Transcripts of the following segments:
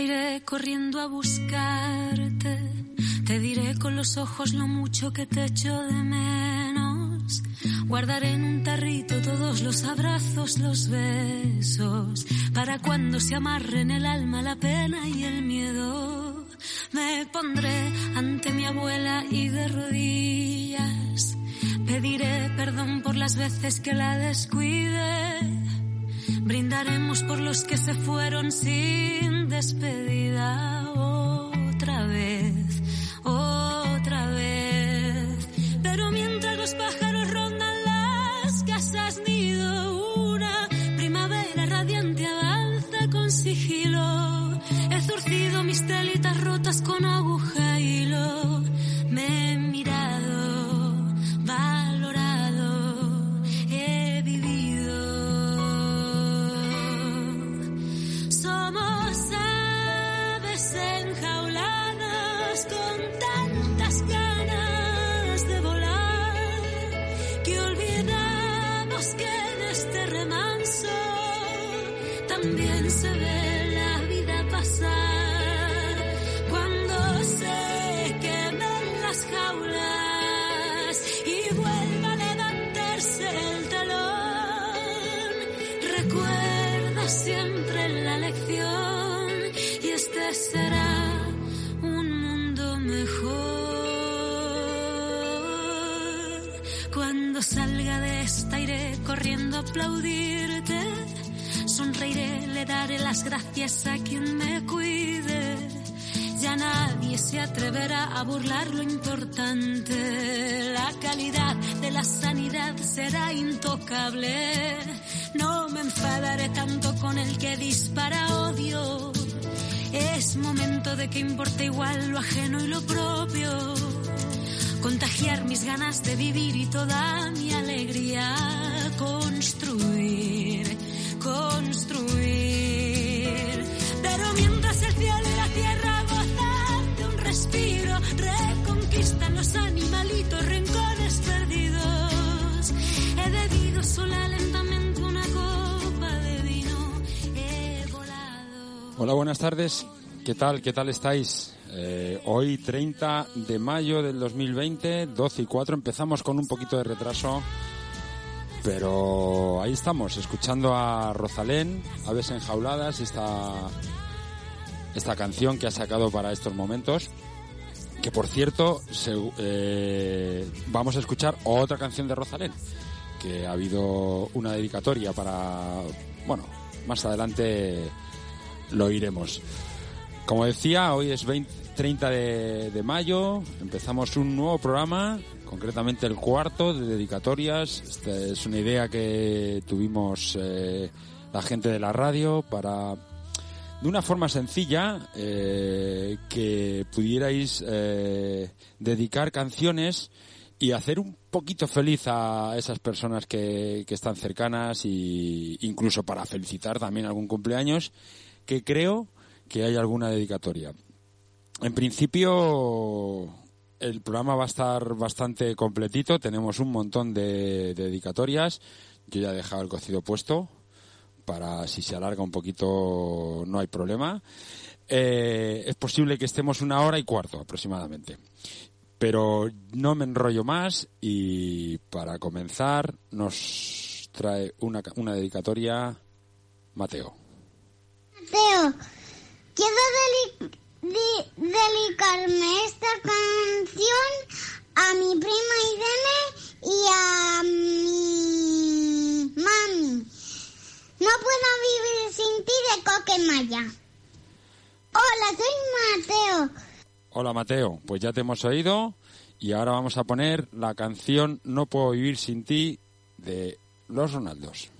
iré corriendo a buscarte. Te diré con los ojos lo mucho que te echo de menos. Guardaré en un tarrito todos los abrazos, los besos, para cuando se amarren el alma, la pena y el miedo. Me pondré ante mi abuela y de rodillas pediré perdón por las veces que la descuide. Brindaremos por los que se fueron sin despedida otra vez, otra vez. Pero mientras los pájaros rondan las casas nido, una primavera radiante avanza con sigilo. He zurcido mis telitas rotas con aguja gracias a quien me cuide. Ya nadie se atreverá a burlar lo importante. La calidad de la sanidad será intocable. No me enfadaré tanto con el que dispara odio. Es momento de que importe igual lo ajeno y lo propio. Contagiar mis ganas de vivir y toda mi alegría. Construir, construir. Hola, buenas tardes. ¿Qué tal? ¿Qué tal estáis? Eh, hoy 30 de mayo del 2020, 12 y 4, empezamos con un poquito de retraso, pero ahí estamos, escuchando a Rosalén, Aves Enjauladas, esta, esta canción que ha sacado para estos momentos, que por cierto, eh, vamos a escuchar otra canción de Rosalén, que ha habido una dedicatoria para, bueno, más adelante lo iremos. Como decía, hoy es 20 30 de, mayo, empezamos un nuevo programa, concretamente el cuarto de dedicatorias. Esta es una idea que tuvimos eh, la gente de la radio para, de una forma sencilla, eh, que pudierais eh, dedicar canciones y hacer un poquito feliz a esas personas que, que están cercanas y incluso para felicitar también algún cumpleaños, que creo que hay alguna dedicatoria. En principio, el programa va a estar bastante completito. Tenemos un montón de, de dedicatorias. Yo ya he dejado el cocido puesto para si se alarga un poquito no hay problema. Eh, es posible que estemos una hora y cuarto aproximadamente. Pero no me enrollo más y para comenzar nos trae una, una dedicatoria Mateo. Mateo, quiero dedicarme esta canción a mi prima Irene y a mi mami. No puedo vivir sin ti de Coquemaya. Hola, soy Mateo. Hola Mateo, pues ya te hemos oído y ahora vamos a poner la canción No puedo vivir sin ti de Los Ronaldos.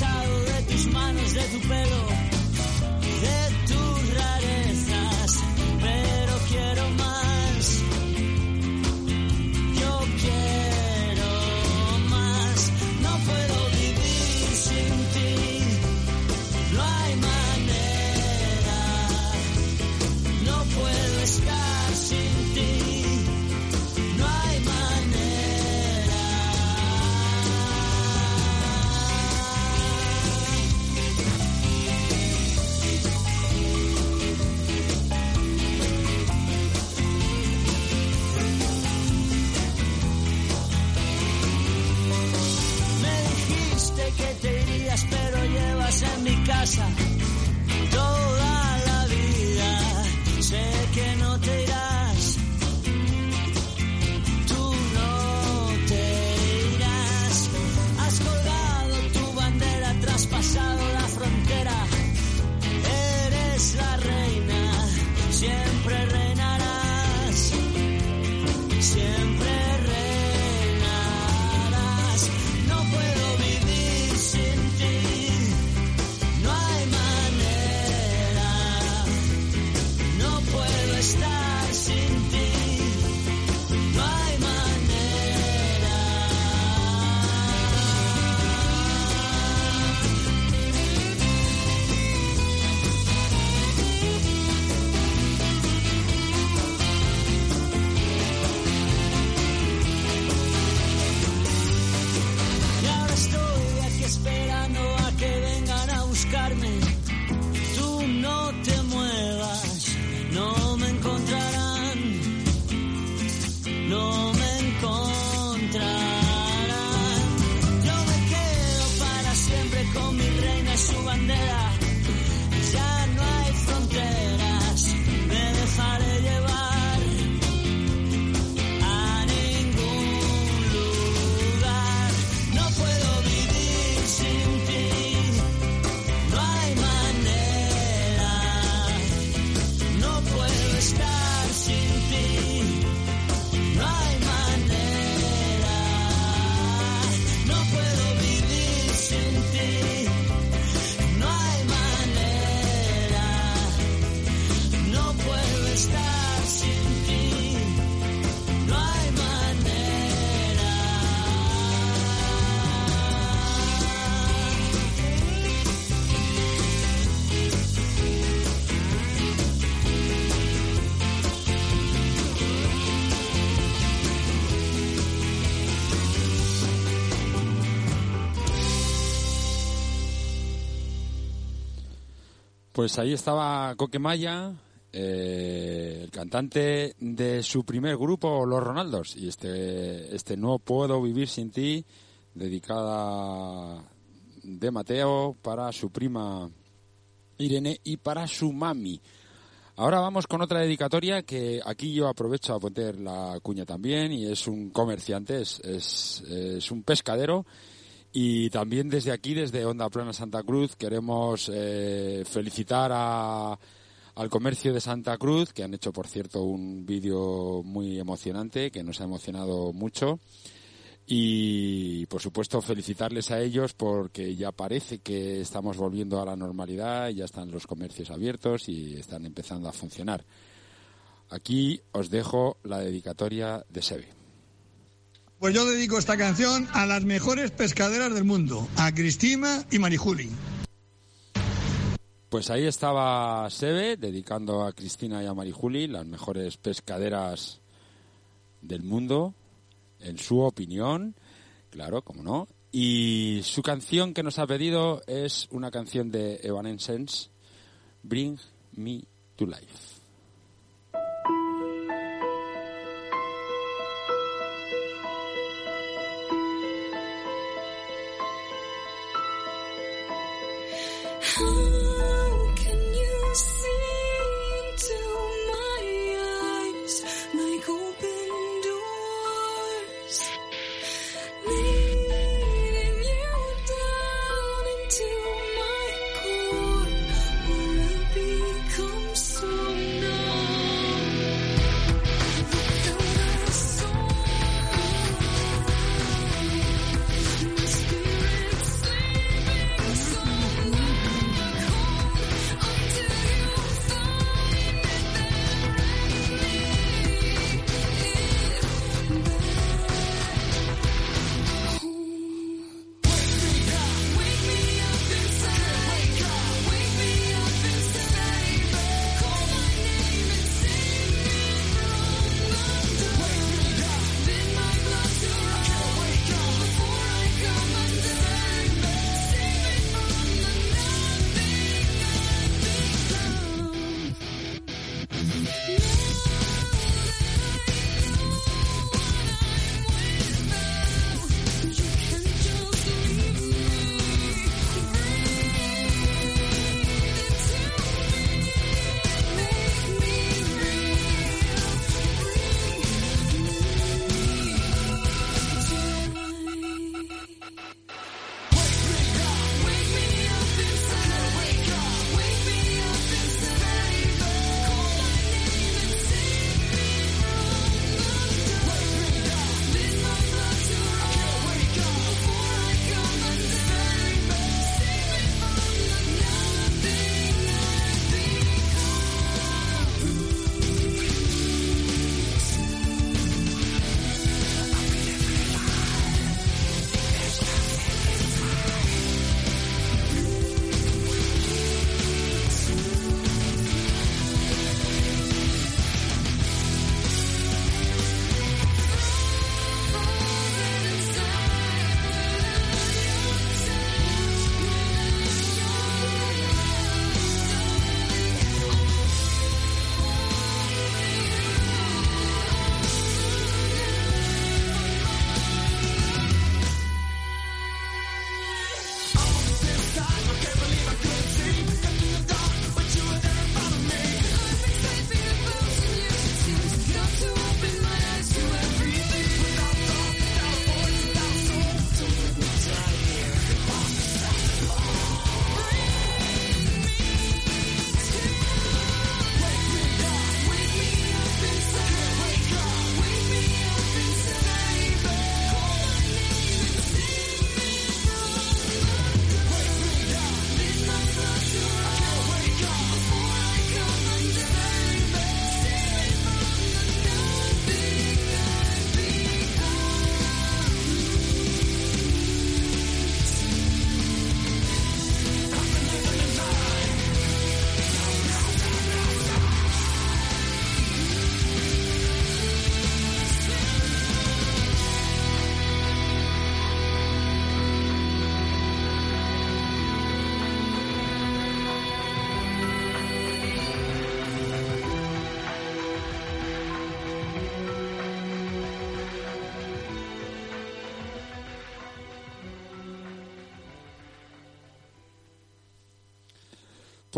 De tus manos, de tu pelo, Pues ahí estaba Coquemaya, eh, el cantante de su primer grupo, Los Ronaldos, y este, este No Puedo Vivir Sin Ti, dedicada de Mateo para su prima Irene y para su mami. Ahora vamos con otra dedicatoria que aquí yo aprovecho a poner la cuña también y es un comerciante, es, es, es un pescadero y también desde aquí, desde Onda Plana Santa Cruz, queremos eh, felicitar a, al comercio de Santa Cruz, que han hecho, por cierto, un vídeo muy emocionante, que nos ha emocionado mucho. Y, por supuesto, felicitarles a ellos porque ya parece que estamos volviendo a la normalidad, ya están los comercios abiertos y están empezando a funcionar. Aquí os dejo la dedicatoria de Sebe. Pues yo dedico esta canción a las mejores pescaderas del mundo, a Cristina y Marijuli. Pues ahí estaba Sebe dedicando a Cristina y a Marijuli, las mejores pescaderas del mundo, en su opinión, claro, como no. Y su canción que nos ha pedido es una canción de Evanescence, Bring Me to Life. 후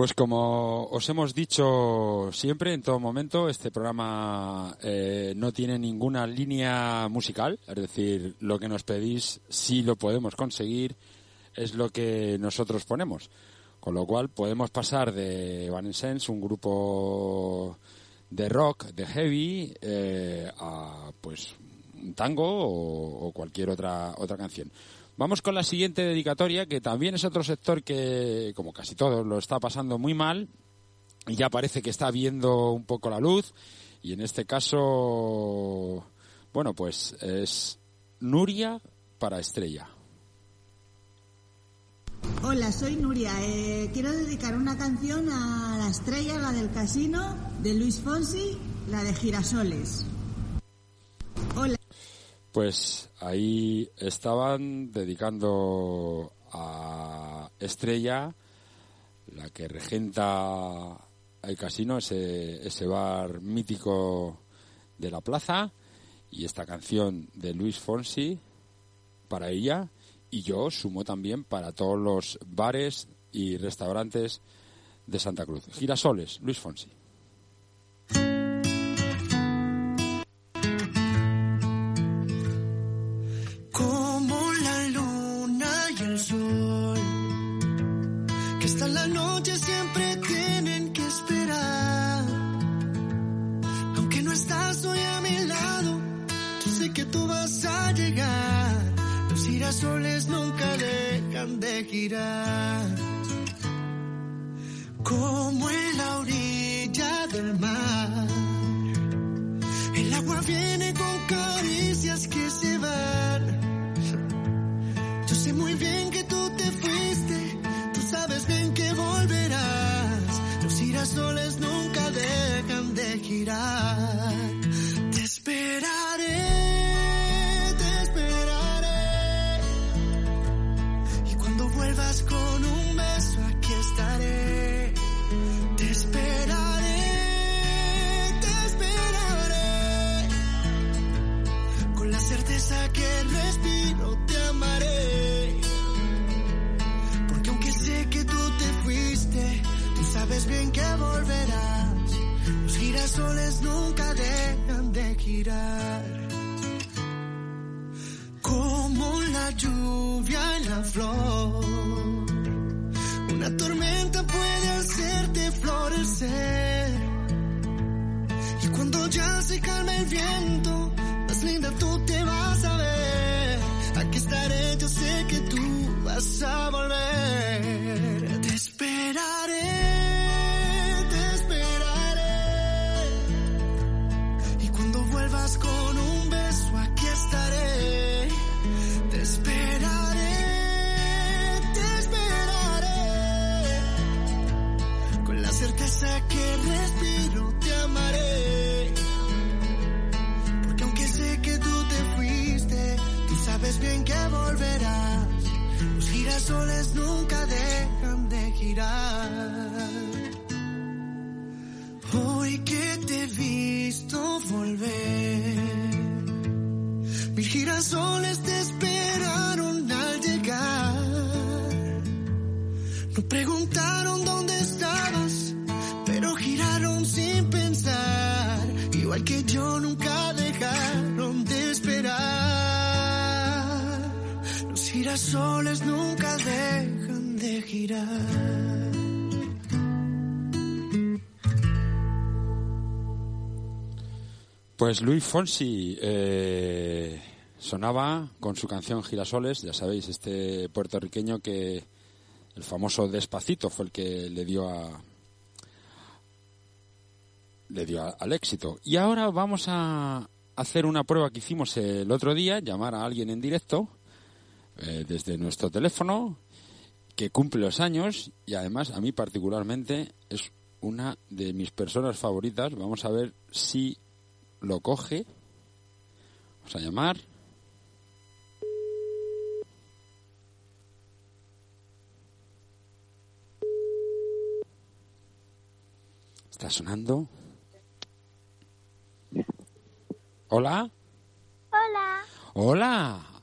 Pues como os hemos dicho siempre, en todo momento, este programa eh, no tiene ninguna línea musical, es decir, lo que nos pedís sí lo podemos conseguir, es lo que nosotros ponemos. Con lo cual podemos pasar de Evanescence, un grupo de rock, de heavy, eh, a pues un tango o, o cualquier otra otra canción. Vamos con la siguiente dedicatoria, que también es otro sector que, como casi todos, lo está pasando muy mal y ya parece que está viendo un poco la luz. Y en este caso, bueno, pues es Nuria para Estrella. Hola, soy Nuria. Eh, quiero dedicar una canción a la estrella, la del casino, de Luis Fonsi, la de Girasoles. Hola. Pues ahí estaban dedicando a Estrella, la que regenta el casino, ese, ese bar mítico de la plaza, y esta canción de Luis Fonsi para ella, y yo sumo también para todos los bares y restaurantes de Santa Cruz. Girasoles, Luis Fonsi. Nunca dejan de girar. Hoy que te he visto volver, mil girasoles te esperaron al llegar. No preguntaron dónde girasoles nunca dejan de girar. Pues Luis Fonsi eh, sonaba con su canción Girasoles, ya sabéis, este puertorriqueño que el famoso Despacito fue el que le dio a le dio a- al éxito. Y ahora vamos a hacer una prueba que hicimos el otro día, llamar a alguien en directo eh, desde nuestro teléfono que cumple los años y además a mí particularmente es una de mis personas favoritas. Vamos a ver si lo coge. Vamos a llamar. Está sonando. Hola. Hola. Hola.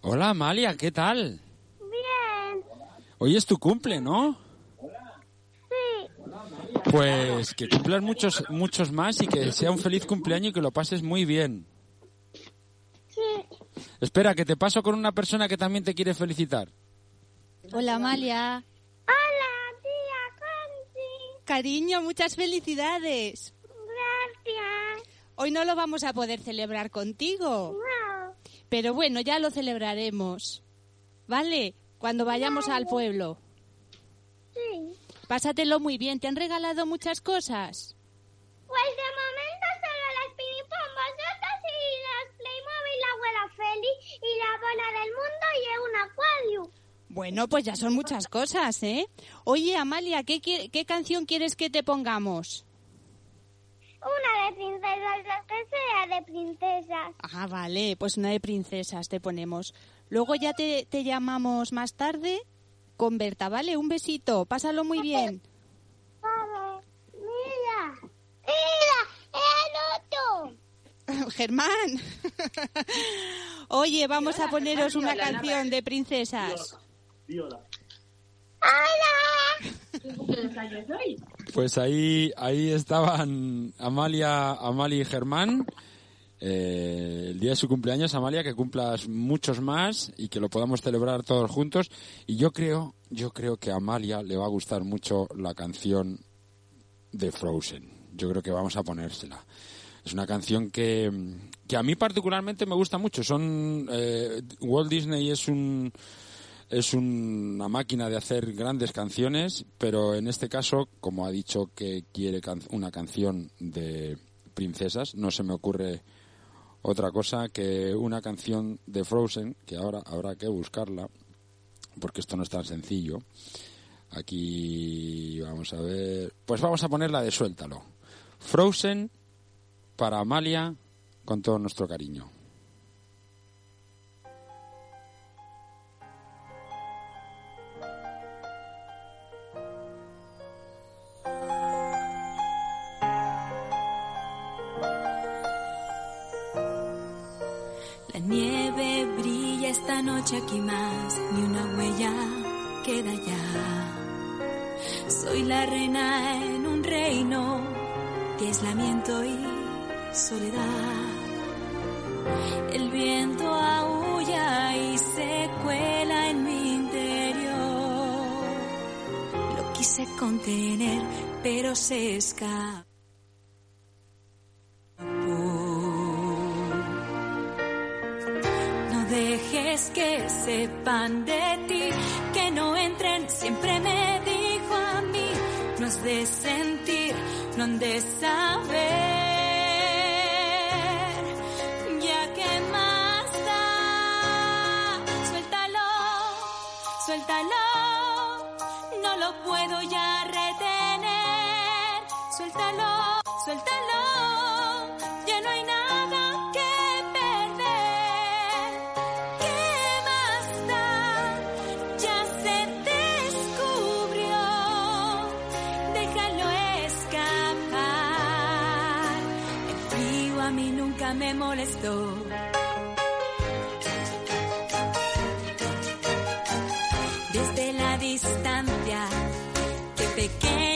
Hola, Amalia, ¿qué tal? Bien. Hoy es tu cumple, ¿no? Sí. Pues que cumplas muchos, muchos más y que sea un feliz cumpleaños y que lo pases muy bien. Sí. Espera, que te paso con una persona que también te quiere felicitar. Hola, Amalia. Hola, tía Conchi. Cariño, muchas felicidades. Gracias. Hoy no lo vamos a poder celebrar contigo. Pero bueno, ya lo celebraremos. ¿Vale? Cuando vayamos al pueblo. Sí. Pásatelo muy bien. ¿Te han regalado muchas cosas? Pues de momento solo las pinipombosotas y las Playmobil, la abuela Feli y la bola del mundo y un acuario. Bueno, pues ya son muchas cosas, ¿eh? Oye, Amalia, ¿qué, qué canción quieres que te pongamos? Una de princesas, la que sea de princesas. Ah, vale, pues una de princesas te ponemos. Luego ya te, te llamamos más tarde con Berta, ¿vale? Un besito, pásalo muy bien. Vale, mira. Mira, el otro. Germán. Oye, vamos a poneros una canción de princesas. Pues ahí, ahí estaban Amalia, Amalia y Germán. Eh, el día de su cumpleaños, Amalia, que cumplas muchos más y que lo podamos celebrar todos juntos. Y yo creo, yo creo que a Amalia le va a gustar mucho la canción de Frozen. Yo creo que vamos a ponérsela. Es una canción que, que a mí particularmente me gusta mucho. Son eh, Walt Disney es un es una máquina de hacer grandes canciones, pero en este caso, como ha dicho que quiere can- una canción de princesas, no se me ocurre otra cosa que una canción de Frozen, que ahora habrá que buscarla, porque esto no es tan sencillo. Aquí vamos a ver. Pues vamos a poner la de Suéltalo. Frozen para Amalia con todo nuestro cariño. Noche aquí más, ni una huella queda ya. Soy la reina en un reino de aislamiento y soledad. El viento aúlla y se cuela en mi interior. Lo quise contener, pero se escapa. Que sepan de ti, que no entren, siempre me dijo a mí, no has de sentir, no han de saber, Desde la distancia, qué pequeño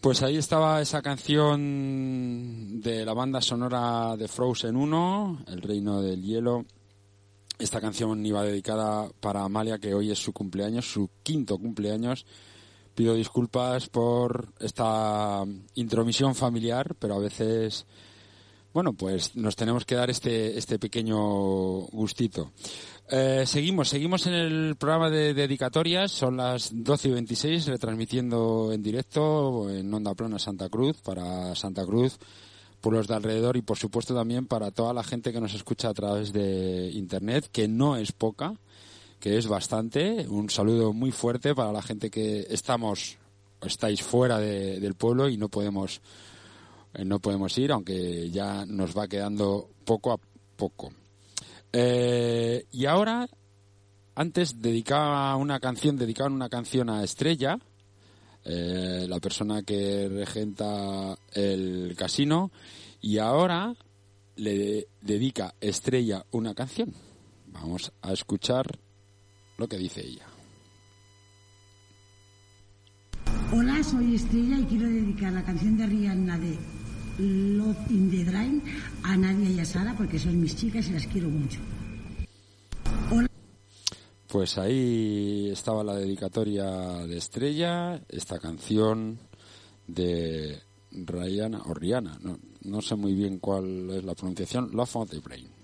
Pues ahí estaba esa canción de la banda sonora de Frozen 1, El Reino del Hielo. Esta canción iba dedicada para Amalia, que hoy es su cumpleaños, su quinto cumpleaños. Pido disculpas por esta intromisión familiar, pero a veces, bueno, pues nos tenemos que dar este, este pequeño gustito. Eh, seguimos, seguimos en el programa de dedicatorias, son las 12 y 26, retransmitiendo en directo en Onda Plana Santa Cruz, para Santa Cruz, pueblos de alrededor y por supuesto también para toda la gente que nos escucha a través de Internet, que no es poca, que es bastante. Un saludo muy fuerte para la gente que estamos, estáis fuera de- del pueblo y no podemos, eh, no podemos ir, aunque ya nos va quedando poco a poco. Eh, y ahora, antes dedicaba una canción, dedicaban una canción a Estrella, eh, la persona que regenta el casino, y ahora le dedica Estrella una canción. Vamos a escuchar lo que dice ella. Hola, soy Estrella y quiero dedicar la canción de Rihanna de Love in the Drain a Nadia y a Sara porque son mis chicas y las quiero mucho. Pues ahí estaba la dedicatoria de Estrella, esta canción de Rihanna, o Rihanna, no, no sé muy bien cuál es la pronunciación, Love on the Brain.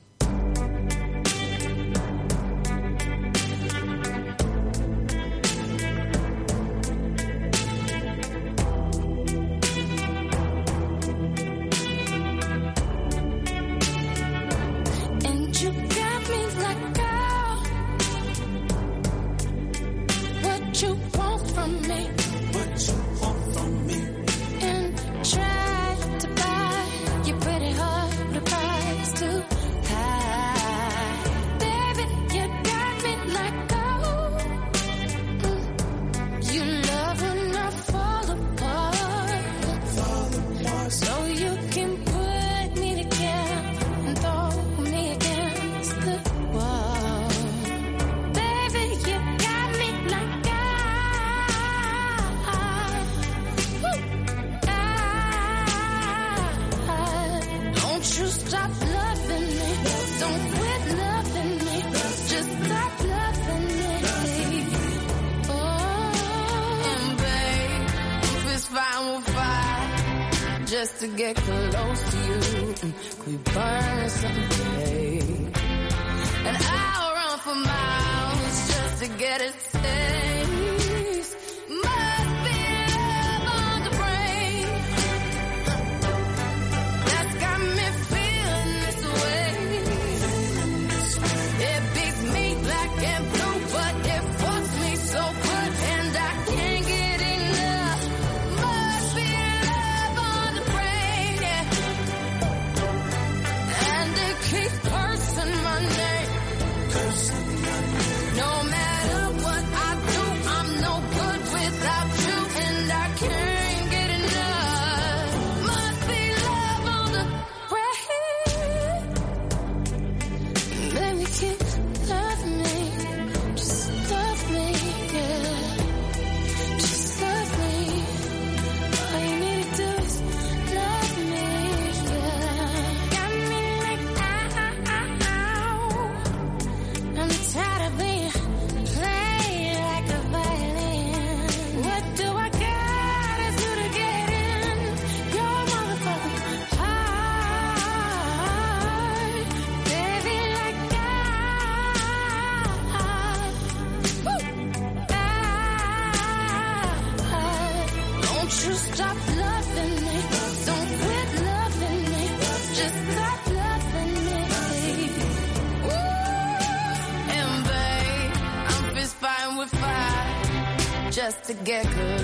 get good.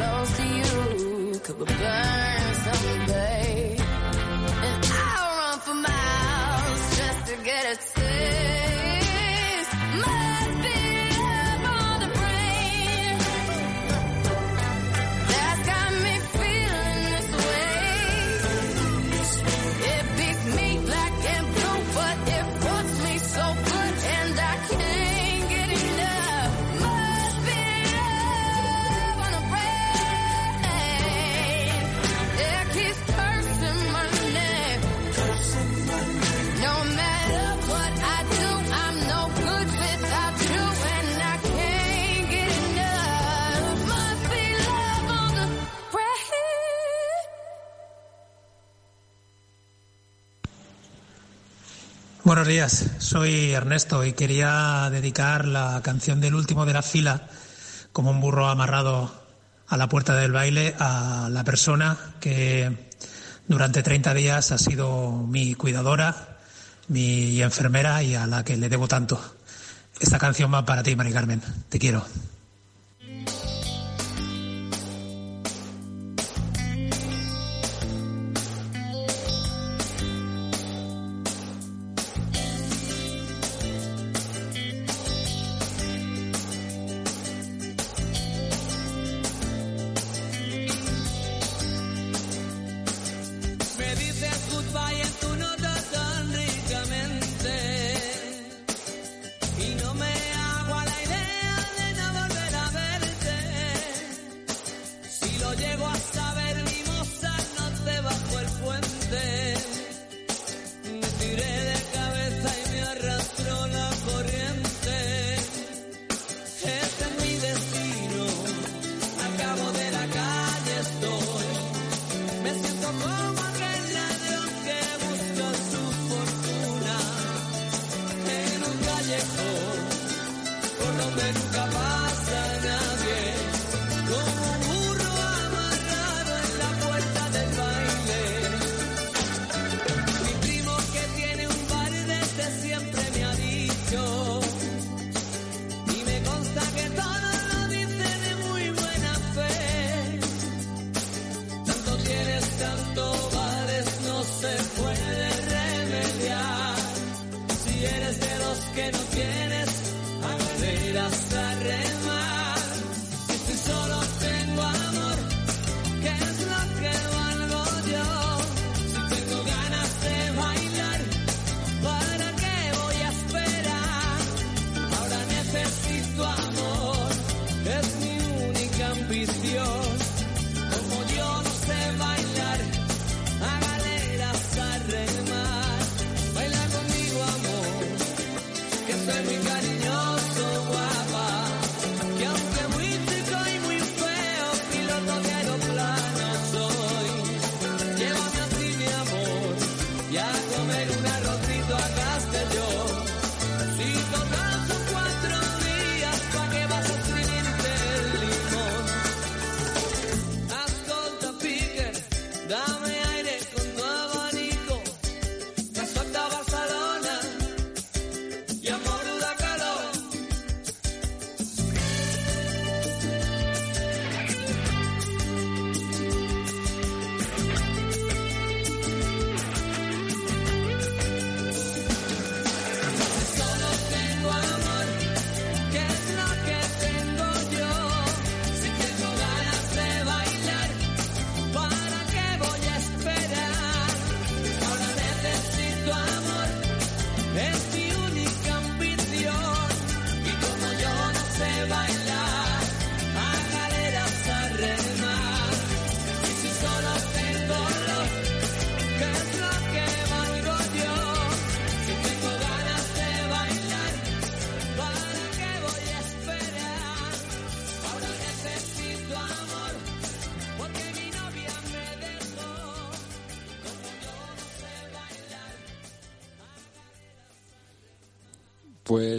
Buenos días, soy Ernesto y quería dedicar la canción del último de la fila, como un burro amarrado a la puerta del baile, a la persona que durante 30 días ha sido mi cuidadora, mi enfermera y a la que le debo tanto. Esta canción va para ti, Mari Carmen. Te quiero.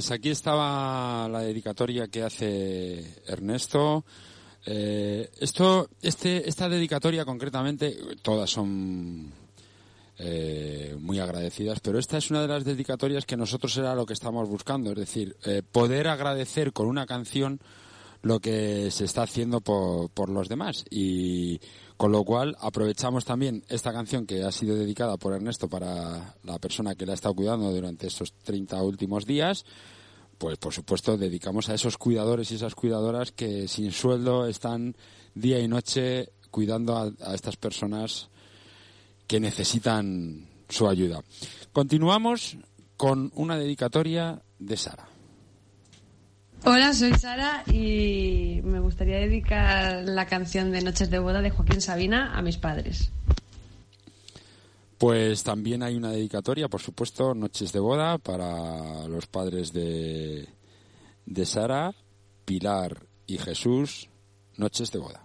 Pues aquí estaba la dedicatoria que hace Ernesto. Eh, esto, este, esta dedicatoria concretamente, todas son eh, muy agradecidas, pero esta es una de las dedicatorias que nosotros era lo que estamos buscando, es decir, eh, poder agradecer con una canción lo que se está haciendo por, por los demás y con lo cual aprovechamos también esta canción que ha sido dedicada por Ernesto para la persona que la ha estado cuidando durante estos 30 últimos días pues por supuesto dedicamos a esos cuidadores y esas cuidadoras que sin sueldo están día y noche cuidando a, a estas personas que necesitan su ayuda. Continuamos con una dedicatoria de Sara. Hola, soy Sara y me gustaría dedicar la canción de Noches de Boda de Joaquín Sabina a mis padres. Pues también hay una dedicatoria, por supuesto, Noches de Boda para los padres de, de Sara, Pilar y Jesús, Noches de Boda.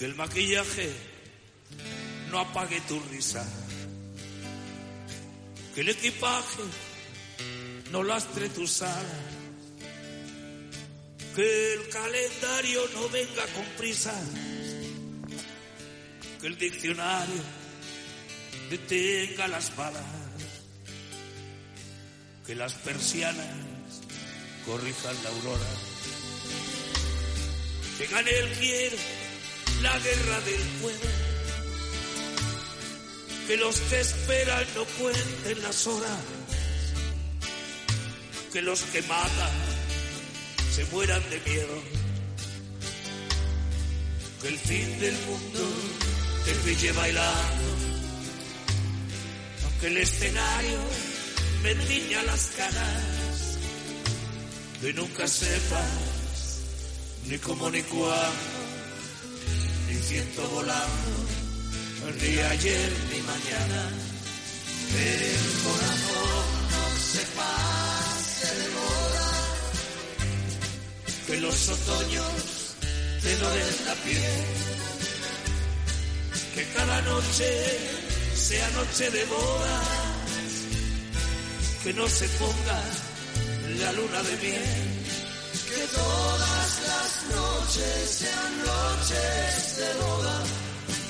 Que el maquillaje no apague tu risa. Que el equipaje no lastre tus alas. Que el calendario no venga con prisas. Que el diccionario detenga las balas. Que las persianas corrijan la aurora. Que gane el quiero la guerra del pueblo. Que los que esperan no cuenten las horas. Que los que matan se mueran de miedo. Que el fin del mundo te pille bailando. Aunque el escenario me tiña las caras. Que nunca sepas ni cómo ni cuándo, ni siento volando, ni ayer ni mañana. Que el corazón no se pase de moda, que los otoños te doren la piel, que cada noche sea noche de bodas, que no se ponga la luna de miel. Que todas las noches sean noches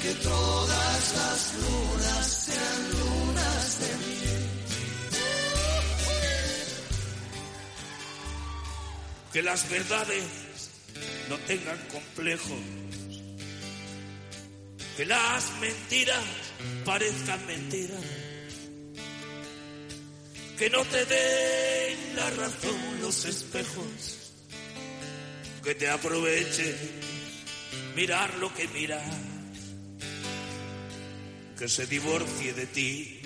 Que todas las lunas sean lunas de miel. Que las verdades no tengan complejos. Que las mentiras parezcan mentiras que no te den la razón los espejos, que te aproveche mirar lo que mira, que se divorcie de ti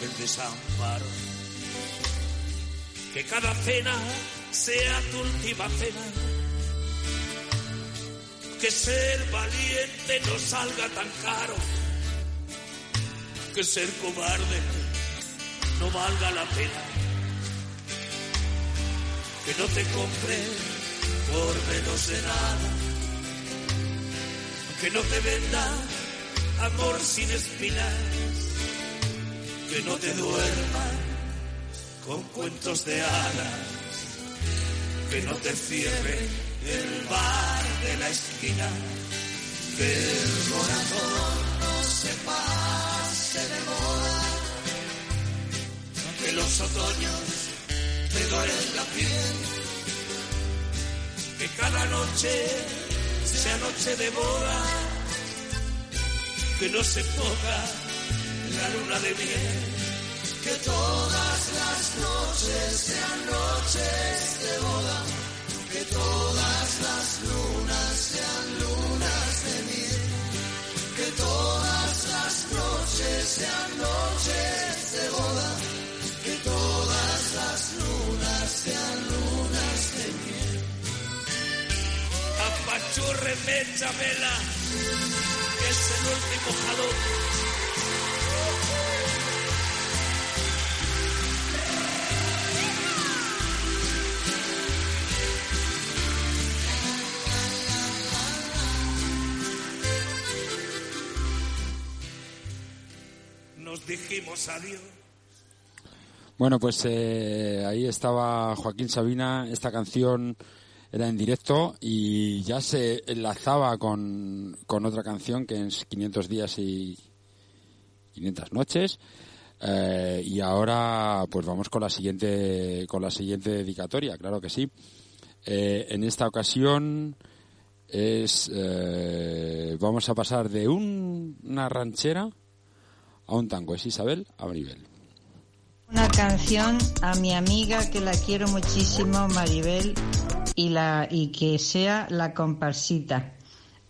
el desamparo, que cada cena sea tu última cena, que ser valiente no salga tan caro, que ser cobarde no valga la pena que no te compre por menos de nada, que no te venda amor sin espinas, que no te duerma con cuentos de hadas, que no te cierre el bar de la esquina, que el corazón no se pase de moda que los otoños te doren la piel, que cada noche sea noche de boda, que no se ponga la luna de miel, que todas las noches sean noches de boda, que todas las lunas sean lunas de miel, que todas las noches sean noches de boda. Que todas las lunas sean lunas Apachurreme, Chabela, que es el último jalón. Nos dijimos adiós. Bueno, pues eh, ahí estaba Joaquín Sabina. Esta canción era en directo y ya se enlazaba con, con otra canción que es 500 días y 500 noches. Eh, y ahora pues vamos con la siguiente con la siguiente dedicatoria, claro que sí. Eh, en esta ocasión es eh, vamos a pasar de un- una ranchera a un tango. Es Isabel Abribel. Una canción a mi amiga que la quiero muchísimo, Maribel, y, la, y que sea la comparsita.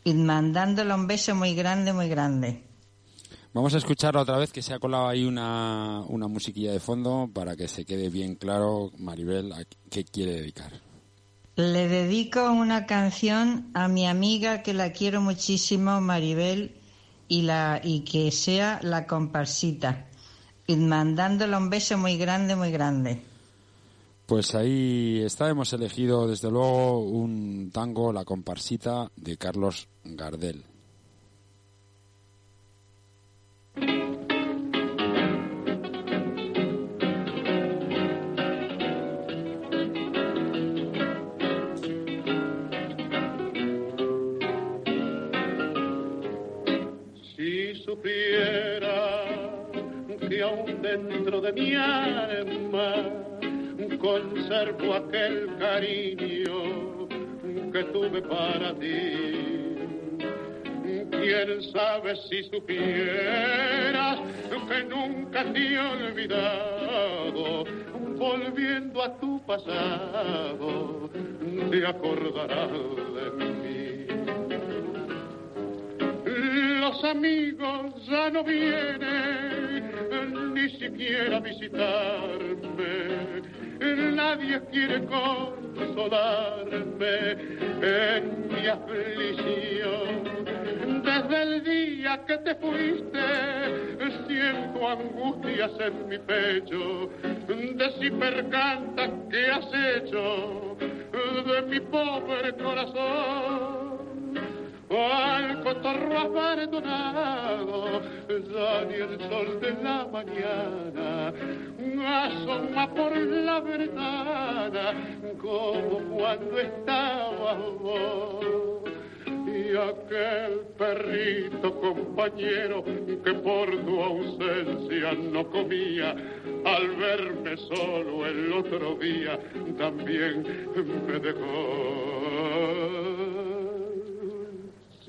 Y mandándole un beso muy grande, muy grande. Vamos a escucharla otra vez, que se ha colado ahí una, una musiquilla de fondo para que se quede bien claro, Maribel, a qué quiere dedicar. Le dedico una canción a mi amiga que la quiero muchísimo, Maribel, y, la, y que sea la comparsita. Y mandándole un beso muy grande, muy grande. Pues ahí está, hemos elegido desde luego un tango, La comparsita, de Carlos Gardel. Si supiera que aún dentro de mi alma conservo aquel cariño que tuve para ti. Quién sabe si supieras que nunca te he olvidado, volviendo a tu pasado, te acordarás de mí. Los amigos ya no vienen ni siquiera a visitarme. Nadie quiere consolarme en mi aflicción. Desde el día que te fuiste, siento angustias en mi pecho. De si percantas que has hecho de mi pobre corazón. Al cotorro abandonado, ya ni el sol de la mañana asoma por la ventana como cuando estaba vos. Y aquel perrito compañero que por tu ausencia no comía, al verme solo el otro día también me dejó.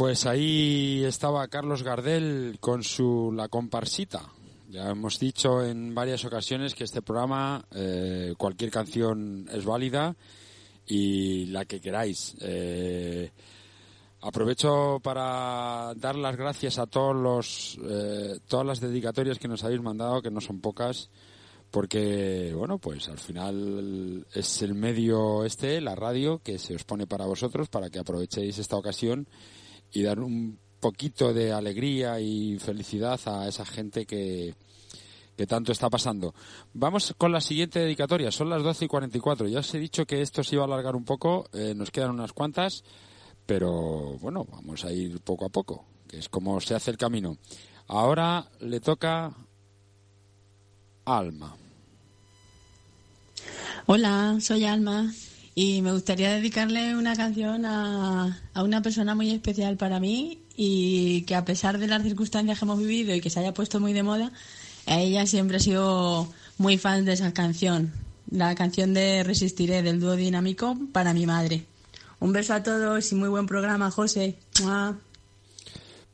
Pues ahí estaba Carlos Gardel con su La Comparsita. Ya hemos dicho en varias ocasiones que este programa, eh, cualquier canción es válida y la que queráis. Eh, aprovecho para dar las gracias a todos los, eh, todas las dedicatorias que nos habéis mandado, que no son pocas, porque, bueno, pues al final es el medio este, la radio, que se os pone para vosotros, para que aprovechéis esta ocasión y dar un poquito de alegría y felicidad a esa gente que, que tanto está pasando. Vamos con la siguiente dedicatoria, son las 12 y 44. Ya os he dicho que esto se iba a alargar un poco, eh, nos quedan unas cuantas, pero bueno, vamos a ir poco a poco, que es como se hace el camino. Ahora le toca Alma. Hola, soy Alma y me gustaría dedicarle una canción a, a una persona muy especial para mí y que a pesar de las circunstancias que hemos vivido y que se haya puesto muy de moda, ella siempre ha sido muy fan de esa canción, la canción de Resistiré del dúo dinámico para mi madre. Un beso a todos y muy buen programa, José.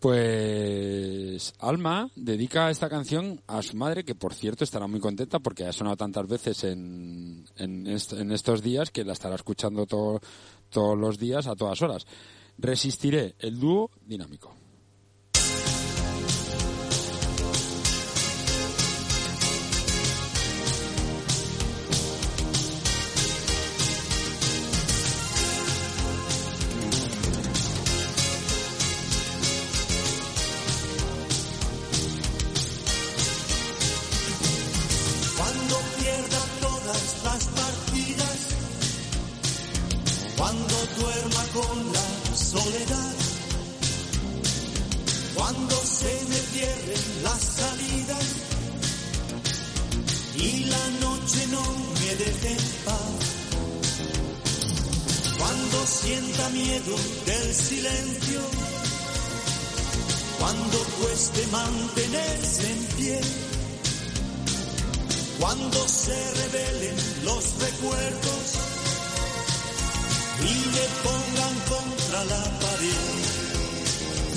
Pues Alma dedica esta canción a su madre, que por cierto estará muy contenta porque ha sonado tantas veces en, en, est- en estos días que la estará escuchando to- todos los días a todas horas. Resistiré el dúo dinámico.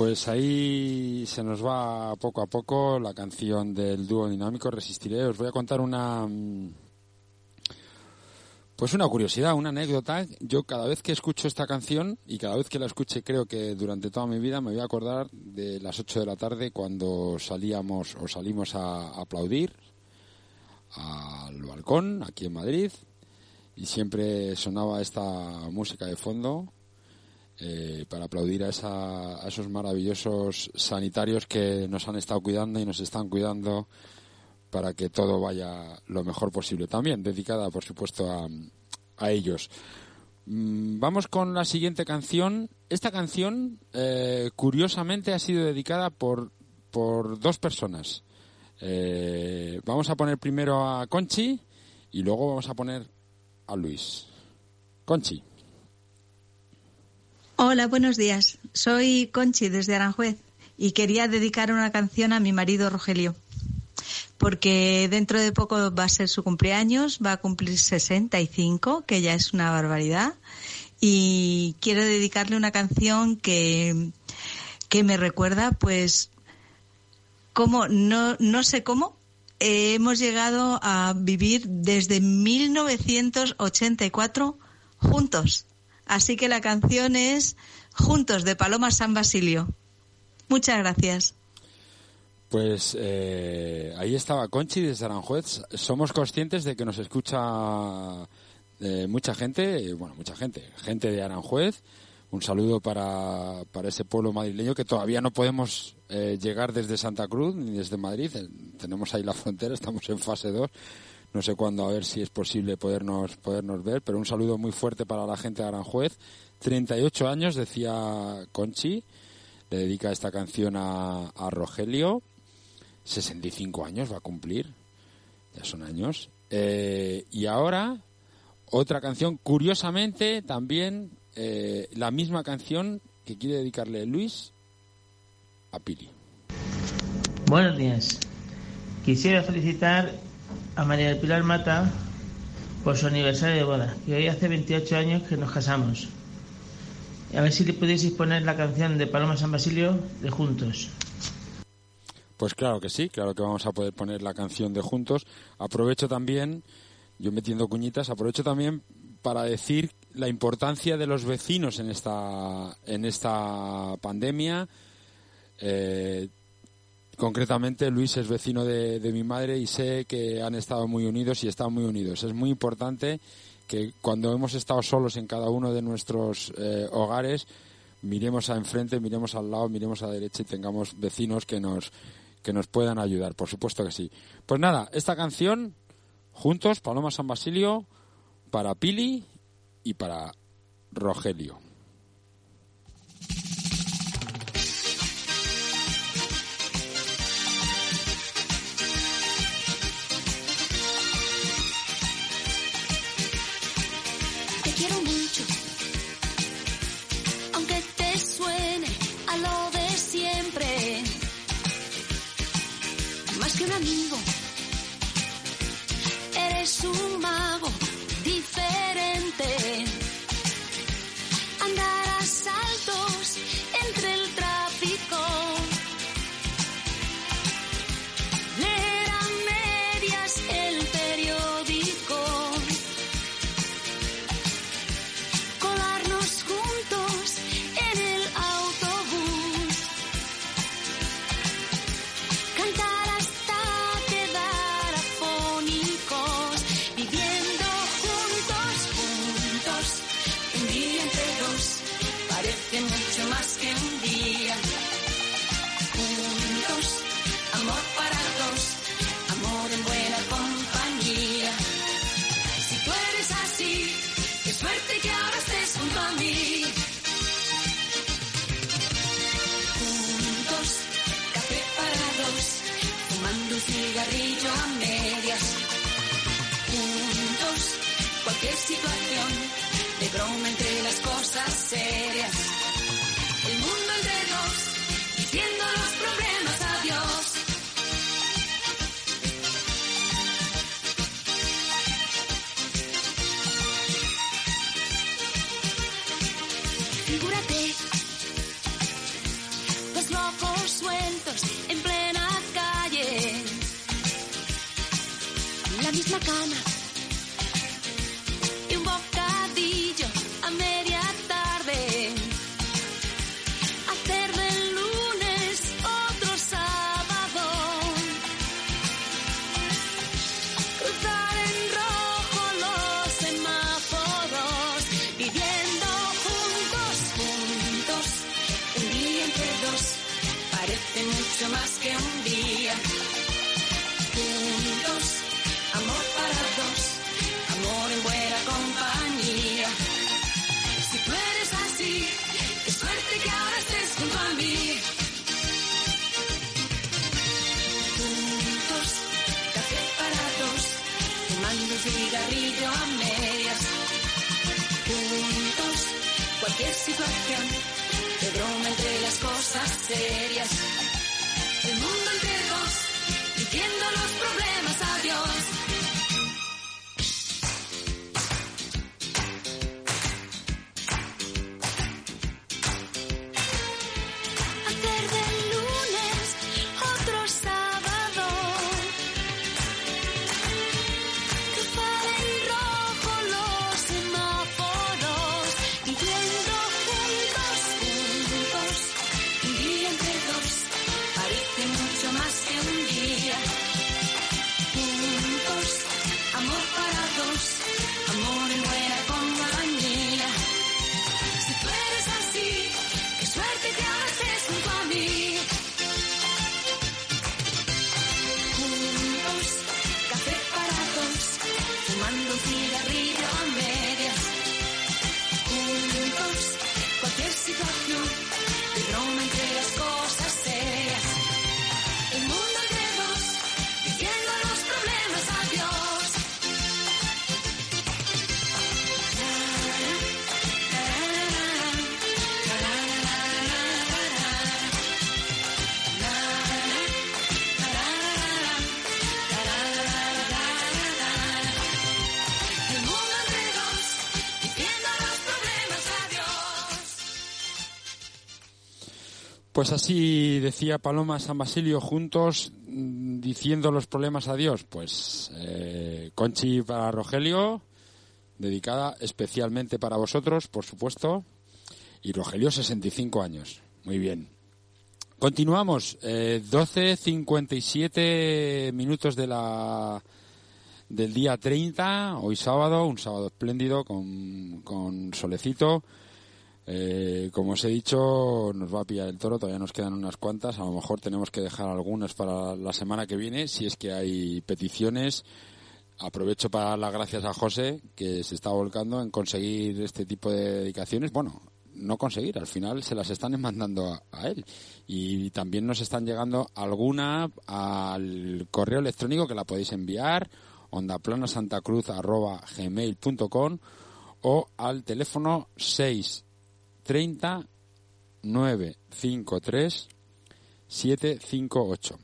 Pues ahí se nos va poco a poco la canción del dúo dinámico Resistiré. Os voy a contar una mm, pues una curiosidad, una anécdota. Yo cada vez que escucho esta canción y cada vez que la escuche creo que durante toda mi vida me voy a acordar de las 8 de la tarde cuando salíamos o salimos a aplaudir al balcón aquí en Madrid y siempre sonaba esta música de fondo eh, para aplaudir a, esa- esos maravillosos sanitarios que nos han estado cuidando y nos están cuidando para que todo vaya lo mejor posible. También dedicada, por supuesto, a, a ellos. Mm, Vamos con la siguiente canción. Esta canción, eh, curiosamente, ha sido dedicada por, por dos personas. Eh, vamos a poner primero a Conchi y luego vamos a poner a Luis. Conchi. Hola, buenos días. Soy Conchi desde Aranjuez y quería dedicar una canción a mi marido Rogelio. Porque dentro de poco va a ser su cumpleaños, va a cumplir 65, que ya es una barbaridad. Y quiero dedicarle una canción que, que me recuerda, pues, cómo, no, no sé cómo, hemos llegado a vivir desde 1984 juntos. Así que la canción es Juntos de Paloma San Basilio. Muchas gracias. Pues eh, ahí estaba Conchi desde Aranjuez. Somos conscientes de que nos escucha eh, mucha gente, eh, bueno, mucha gente, gente de Aranjuez. Un saludo para, para ese pueblo madrileño que todavía no podemos eh, llegar desde Santa Cruz ni desde Madrid. Eh, Tenemos ahí la frontera, estamos en fase 2. No sé cuándo, a ver si es posible podernos, podernos ver, pero un saludo muy fuerte para la gente de Aranjuez. 38 años, decía Conchi, le dedica esta canción a, Rogelio. 65 años va a cumplir, ya son años. Eh, y ahora, otra canción, curiosamente, también eh, la misma canción que quiere dedicarle Luis a Pili. Buenos días. Quisiera felicitar a María del Pilar Mata por su aniversario de boda, que hoy hace 28 años que nos casamos. A ver si le pudieseis poner la canción de Paloma San Basilio de Juntos. Pues claro que sí, claro que vamos a poder poner la canción de Juntos. Aprovecho también, yo metiendo cuñitas, aprovecho también para decir la importancia de los vecinos en esta, en esta pandemia. Eh, concretamente, Luis es vecino de, de mi madre y sé que han estado muy unidos y están muy unidos. Es muy importante que cuando hemos estado solos en cada uno de nuestros eh, hogares, miremos a enfrente, miremos al lado, miremos a la derecha y tengamos vecinos que nos, que nos puedan ayudar, por supuesto que sí. Pues nada, esta canción, juntos, Paloma San Basilio, para Pili y para Rogelio. Quiero mucho, aunque te suene a lo de siempre. Más que un amigo, eres un mago diferente. Cualquier situación, de broma entre las cosas serias. El mundo entre dos, diciendo los problemas adiós. Figúrate, dos locos sueltos en plena calle, la misma cama situación, de broma entre las cosas serias. El mundo entre dos, diciendo los problemas adiós. Pues así decía Paloma San Basilio juntos mm, diciendo los problemas a Dios. Pues eh, Conchi para Rogelio, dedicada especialmente para vosotros, por supuesto. Y Rogelio, 65 años. Muy bien. Continuamos. Eh, 12.57 minutos de la del día 30, hoy sábado, un sábado espléndido con, con solecito. Eh, como os he dicho, nos va a pillar el toro, todavía nos quedan unas cuantas, a lo mejor tenemos que dejar algunas para la semana que viene, si es que hay peticiones. Aprovecho para dar las gracias a José, que se está volcando en conseguir este tipo de dedicaciones. Bueno, no conseguir, al final se las están mandando a, él. Y también nos están llegando alguna al correo electrónico que la podéis enviar, ondaplanosantacruz.gmail.com o al teléfono 630 953 758.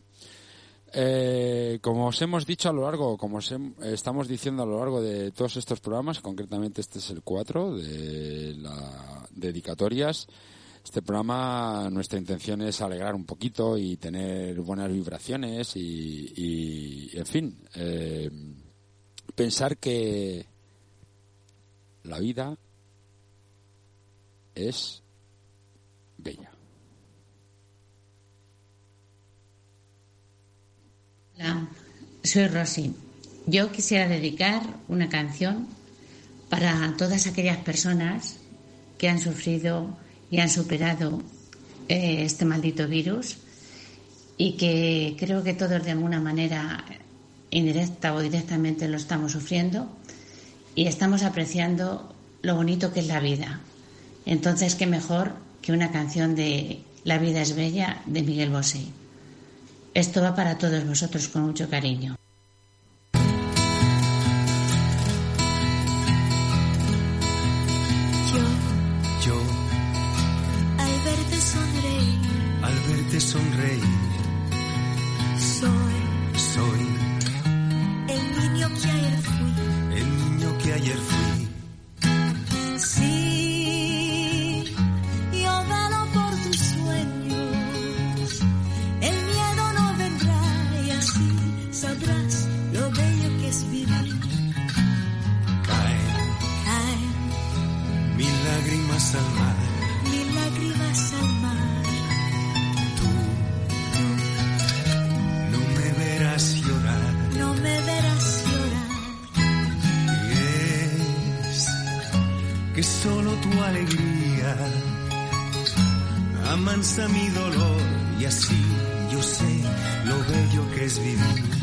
Eh, como os hemos dicho a lo largo, como os estamos diciendo a lo largo de todos estos programas, concretamente este es el 4 de las dedicatorias, este programa nuestra intención es alegrar un poquito y tener buenas vibraciones y, y, en fin, eh, pensar que la vida es bella. Hola, soy Rosy. Yo quisiera dedicar una canción para todas aquellas personas que han sufrido y han superado eh, este maldito virus y que creo que todos de alguna manera indirecta o directamente lo estamos sufriendo y estamos apreciando lo bonito que es la vida. Entonces, qué mejor que una canción de La vida es bella de Miguel Bosé. Esto va para todos vosotros con mucho cariño. Yo, Yo, al verte sonreír, al verte sonreír, soy soy el niño que ayer fui. el niño que ayer fui. Tu alegría amansa mi dolor y así yo sé lo bello que es vivir.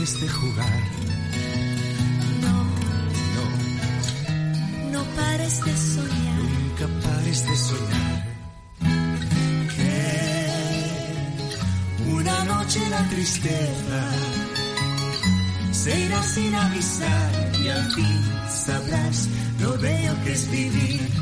Dejes de jugar, No, no, no pares de soñar. nunca pares de soñar. Una noche la tristeza se irá sin avisar y al fin sabrás lo bello que es vivir.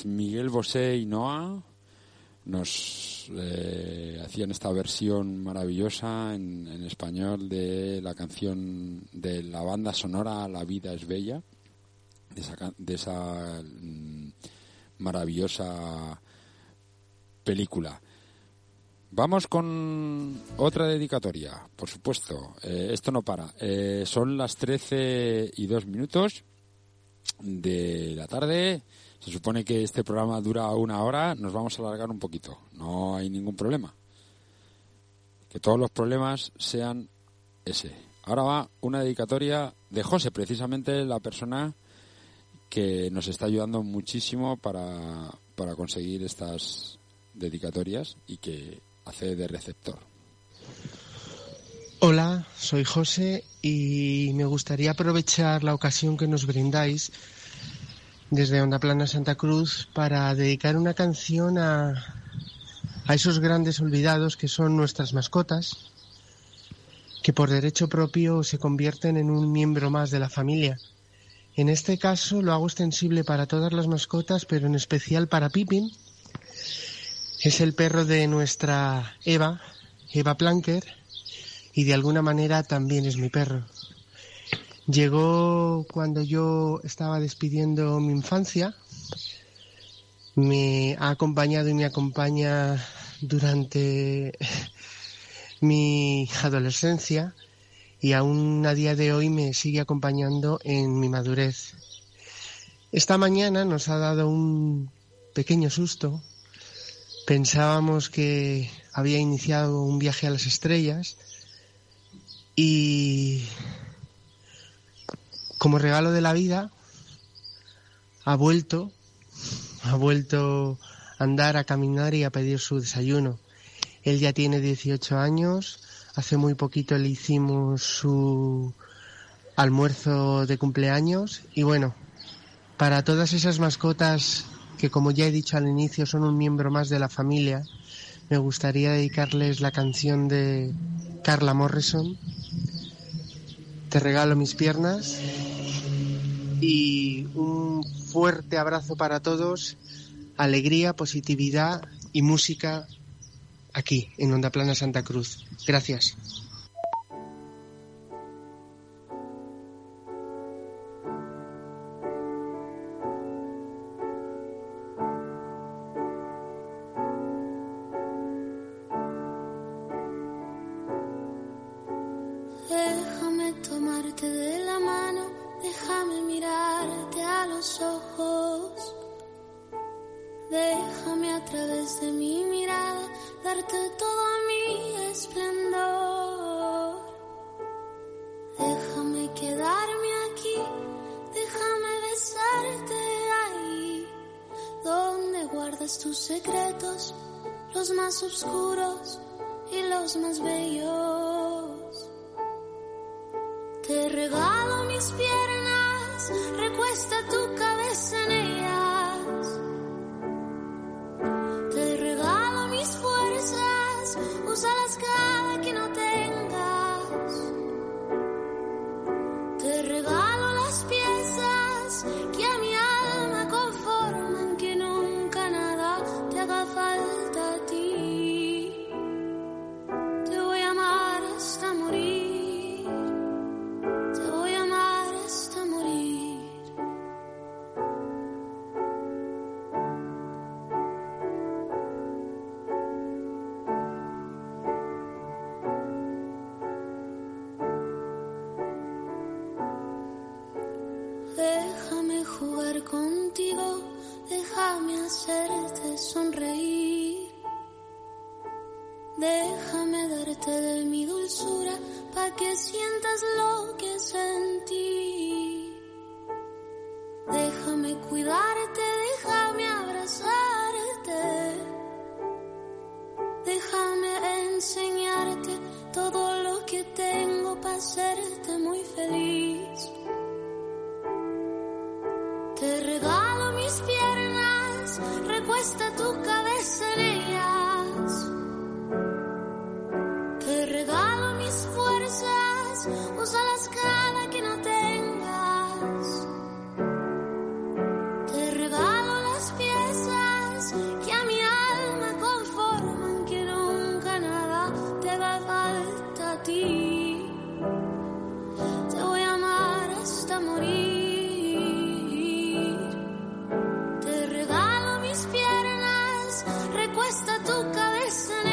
Pues Miguel Bosé y Noah nos eh, hacían esta versión maravillosa en, español de la canción de la banda sonora La vida es bella, de esa, de esa mm, maravillosa película. Vamos con otra dedicatoria, por supuesto. Eh, esto no para. Eh, son las 13 y 2 minutos de la tarde. Se supone que este programa dura una hora. Nos vamos a alargar un poquito. No hay ningún problema. Que todos los problemas sean ese. Ahora va una dedicatoria de José, precisamente la persona que nos está ayudando muchísimo para, para conseguir estas dedicatorias y que hace de receptor. Hola, soy José y me gustaría aprovechar la ocasión que nos brindáis desde Onda Plana Santa Cruz para dedicar una canción a, a esos grandes olvidados que son nuestras mascotas, que por derecho propio se convierten en un miembro más de la familia. En este caso lo hago extensible para todas las mascotas, pero en especial para Pippin. Es el perro de nuestra Eva, Eva Planker, y de alguna manera también es mi perro. Llegó cuando yo estaba despidiendo mi infancia, me ha acompañado y me acompaña durante mi adolescencia y aún a día de hoy me sigue acompañando en mi madurez. Esta mañana nos ha dado un pequeño susto. Pensábamos que había iniciado un viaje a las estrellas y como regalo de la vida ha vuelto, ha vuelto a andar, a caminar y a pedir su desayuno. Él ya tiene 18 años, hace muy poquito le hicimos su almuerzo de cumpleaños y bueno, para todas esas mascotas que como ya he dicho al inicio son un miembro más de la familia, me gustaría dedicarles la canción de Carla Morrison, Te regalo mis piernas y un fuerte abrazo para todos, alegría, positividad y música aquí en Onda Plana Santa Cruz. Gracias. Los ojos. Déjame a través de mi mirada darte todo mi esplendor. Déjame quedarme aquí, déjame besarte ahí, donde guardas tus secretos, los más oscuros y los más bellos. Te regalo mis piernas, recuesta tu cabeza en ellas. Recuesta tu cabeza en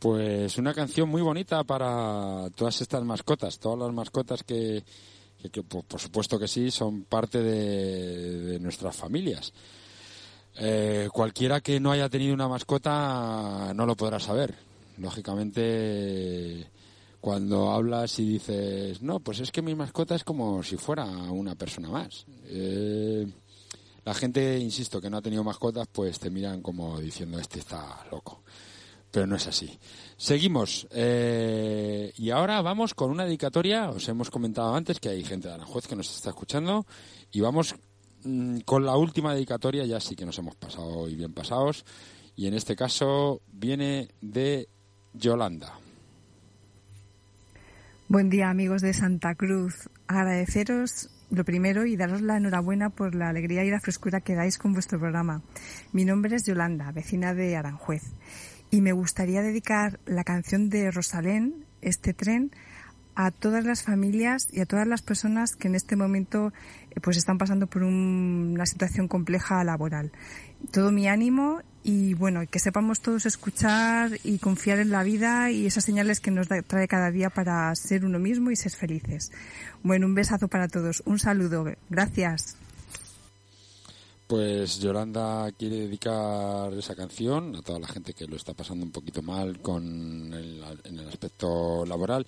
Pues una canción muy bonita para todas estas mascotas, todas las mascotas que, que- por, supuesto que sí, son parte de, de nuestras familias. Eh, cualquiera que no haya tenido una mascota no lo podrá saber. Lógicamente, cuando hablas y dices, no, pues es que mi mascota es como si fuera una persona más. Eh, la gente, insisto, que no ha tenido mascotas, pues te miran como diciendo, este está loco pero no es así. Seguimos. eh, y ahora vamos con una dedicatoria. Os hemos comentado antes que hay gente de Aranjuez que nos está escuchando. Y vamos mm, con la última dedicatoria. Ya sí que nos hemos pasado y bien pasados. Y en este caso viene de Yolanda. Buen día amigos de Santa Cruz. Agradeceros lo primero y daros la enhorabuena por la alegría y la frescura que dais con vuestro programa. Mi nombre es Yolanda, vecina de Aranjuez. Y me gustaría dedicar la canción de Rosalén, este tren, a todas las familias y a todas las personas que en este momento eh, pues están pasando por un- una situación compleja laboral. Todo mi ánimo y bueno, que sepamos todos escuchar y confiar en la vida y esas señales que nos da- trae cada día para ser uno mismo y ser felices. Bueno, un besazo para todos, un saludo, gracias. Pues Yolanda quiere dedicar esa canción a toda la gente que lo está pasando un poquito mal con el, en el aspecto laboral.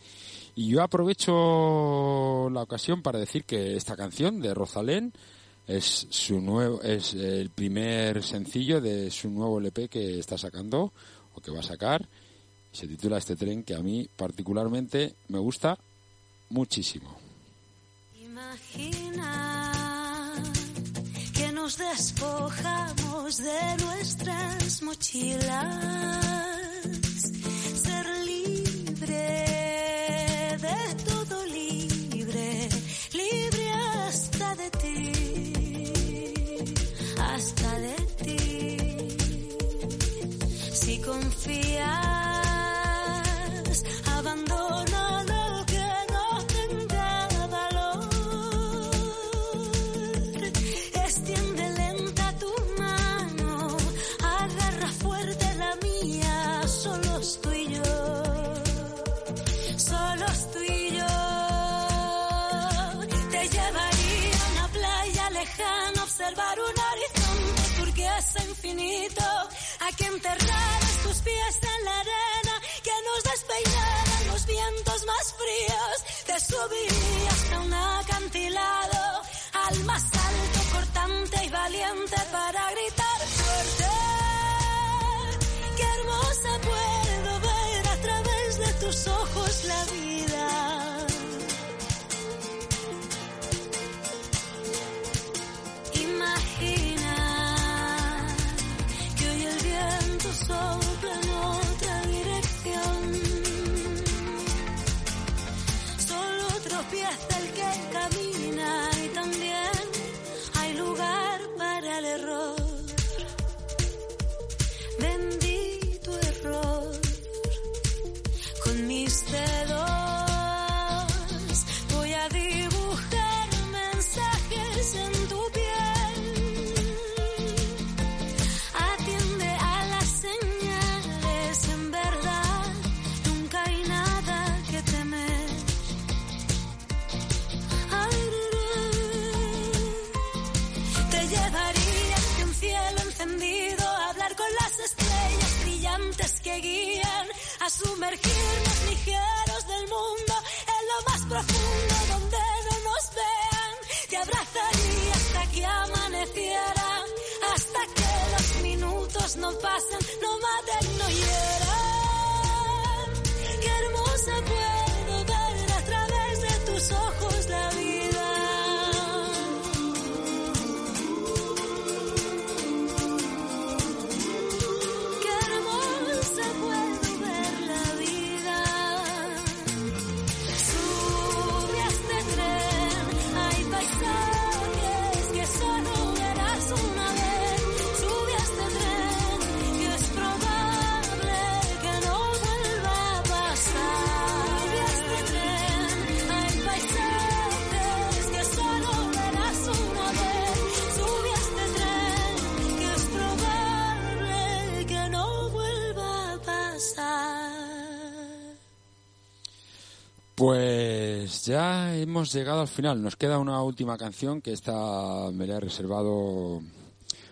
Y yo aprovecho la ocasión para decir que esta canción de Rosalén es su nuevo es el primer sencillo de su nuevo LP que está sacando o que va a sacar. Se titula Este tren que a mí particularmente me gusta muchísimo. Nos despojamos de nuestras mochilas, Aquí enterraras tus pies en la arena, que nos despeinaran los vientos más fríos. Te subiría hasta un acantilado, al más alto, cortante y valiente para gritar fuerte. Sopla en otra dirección. Solo tropieza el que camina y también hay lugar para el error. Hemos llegado al final. Nos queda una última canción que esta me la he reservado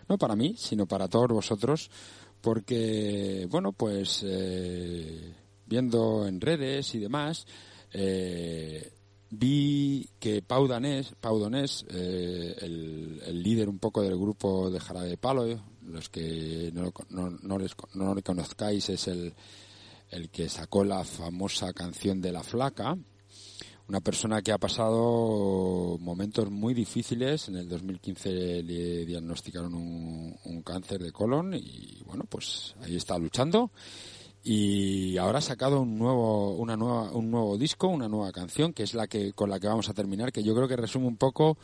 no para mí, sino para todos vosotros, porque, bueno, pues eh, viendo en redes y demás, eh, vi que Pau Danés, Pau eh, el, líder un poco del grupo de Jarabe de Palo, los que no, no, no les no le conozcáis, es el, el que sacó la famosa canción de la flaca, una persona que ha pasado momentos muy difíciles. En el 2015 le diagnosticaron un, un cáncer de colon y bueno, pues ahí está luchando. Y ahora ha sacado un nuevo, una nueva, un nuevo disco, una nueva canción, que es la que con la que vamos a terminar, que yo creo que resume un poco